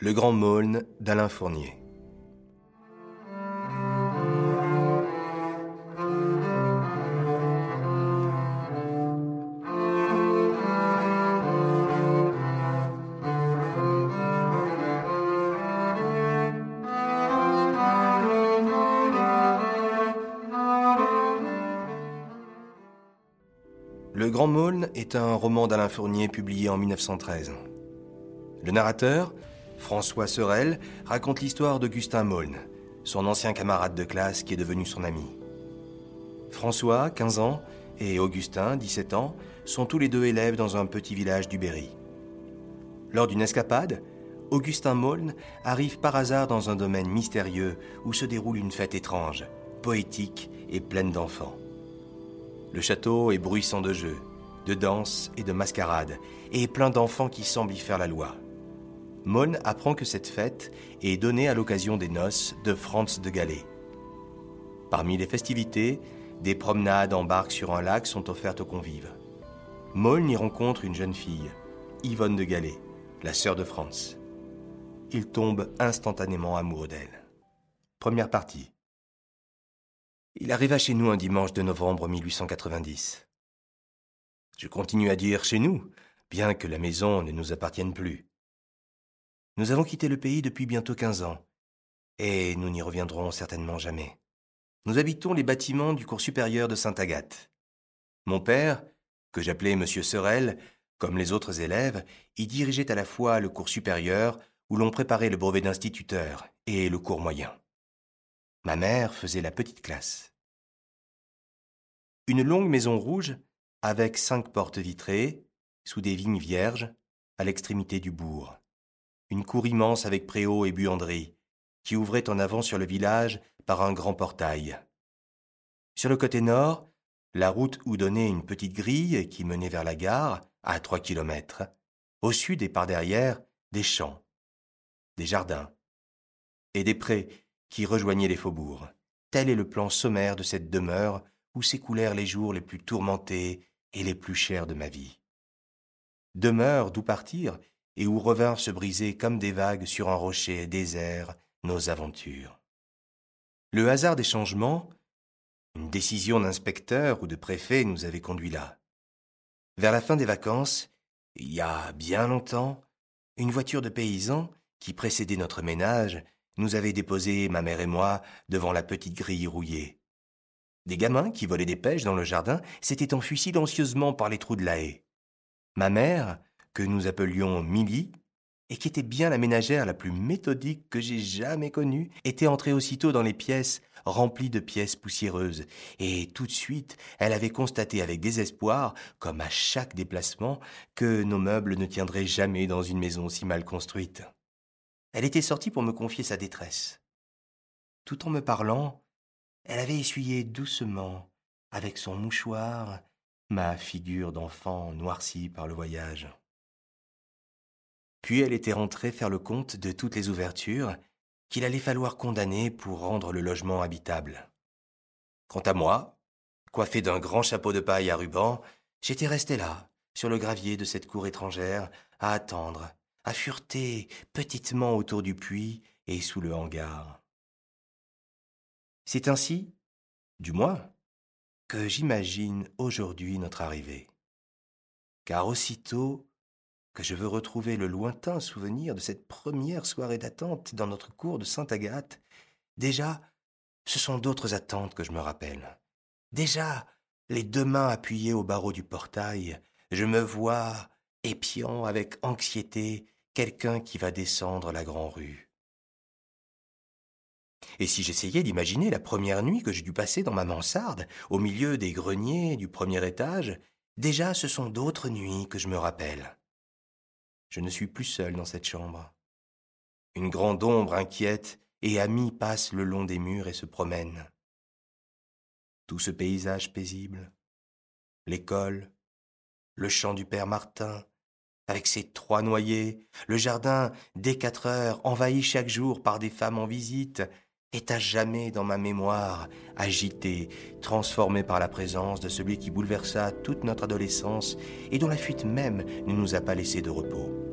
Le Grand Maulne d'Alain Fournier. Le Grand Maulne est un roman d'Alain Fournier publié en 1913. Le narrateur, François Sorel, raconte l'histoire d'Augustin Maulne, son ancien camarade de classe qui est devenu son ami. François, 15 ans, et Augustin, 17 ans, sont tous les deux élèves dans un petit village du Berry. Lors d'une escapade, Augustin Maulne arrive par hasard dans un domaine mystérieux où se déroule une fête étrange, poétique et pleine d'enfants. Le château est bruissant de jeux, de danses et de mascarades, et plein d'enfants qui semblent y faire la loi. Maulne apprend que cette fête est donnée à l'occasion des noces de Franz de Galais. Parmi les festivités, des promenades en barque sur un lac sont offertes aux convives. Maulne y rencontre une jeune fille, Yvonne de Galais, la sœur de Franz. Il tombe instantanément amoureux d'elle. Première partie. Il arriva chez nous un dimanche de novembre 1890. Je continue à dire chez nous, bien que la maison ne nous appartienne plus. Nous avons quitté le pays depuis bientôt quinze ans, et nous n'y reviendrons certainement jamais. Nous habitons les bâtiments du cours supérieur de Sainte-Agathe. Mon père, que j'appelais Monsieur Sorel, comme les autres élèves, y dirigeait à la fois le cours supérieur, où l'on préparait le brevet d'instituteur, et le cours moyen. Ma mère faisait la petite classe. Une longue maison rouge, avec cinq portes vitrées, sous des vignes vierges, à l'extrémité du bourg. Une cour immense avec préau et buanderie, qui ouvrait en avant sur le village par un grand portail. Sur le côté nord, la route où donnait une petite grille qui menait vers la gare, à trois kilomètres. Au sud et par derrière, des champs, des jardins et des prés qui rejoignaient les faubourgs. Tel est le plan sommaire de cette demeure où s'écoulèrent les jours les plus tourmentés et les plus chers de ma vie. Demeure d'où partir et où revinrent se briser comme des vagues sur un rocher désert nos aventures. Le hasard des changements, une décision d'inspecteur ou de préfet nous avait conduits là. Vers la fin des vacances, il y a bien longtemps, une voiture de paysan, qui précédait notre ménage, nous avait déposé, ma mère et moi, devant la petite grille rouillée. Des gamins qui volaient des pêches dans le jardin s'étaient enfuis silencieusement par les trous de la haie. Ma mère, que nous appelions Milly, et qui était bien la ménagère la plus méthodique que j'ai jamais connue, était entrée aussitôt dans les pièces remplies de pièces poussiéreuses, et tout de suite elle avait constaté avec désespoir, comme à chaque déplacement, que nos meubles ne tiendraient jamais dans une maison si mal construite. Elle était sortie pour me confier sa détresse. Tout en me parlant, elle avait essuyé doucement, avec son mouchoir, ma figure d'enfant noircie par le voyage. Puis elle était rentrée faire le compte de toutes les ouvertures qu'il allait falloir condamner pour rendre le logement habitable. Quant à moi, coiffé d'un grand chapeau de paille à ruban, j'étais resté là, sur le gravier de cette cour étrangère, à attendre, à fureter petitement autour du puits et sous le hangar. C'est ainsi, du moins, que j'imagine aujourd'hui notre arrivée. Car aussitôt que je veux retrouver le lointain souvenir de cette première soirée d'attente dans notre cour de Sainte-Agathe, déjà, ce sont d'autres attentes que je me rappelle. Déjà, les deux mains appuyées au barreau du portail, je me vois épiant avec anxiété quelqu'un qui va descendre la grande rue. Et si j'essayais d'imaginer la première nuit que j'ai dû passer dans ma mansarde, au milieu des greniers du premier étage, déjà ce sont d'autres nuits que je me rappelle. Je ne suis plus seul dans cette chambre. Une grande ombre inquiète et amie passe le long des murs et se promène. Tout ce paysage paisible, l'école, le champ du père Martin, avec ses trois noyers, le jardin dès quatre heures, envahi chaque jour par des femmes en visite, est à jamais dans ma mémoire, agité, transformé par la présence de celui qui bouleversa toute notre adolescence et dont la fuite même ne nous a pas laissé de repos.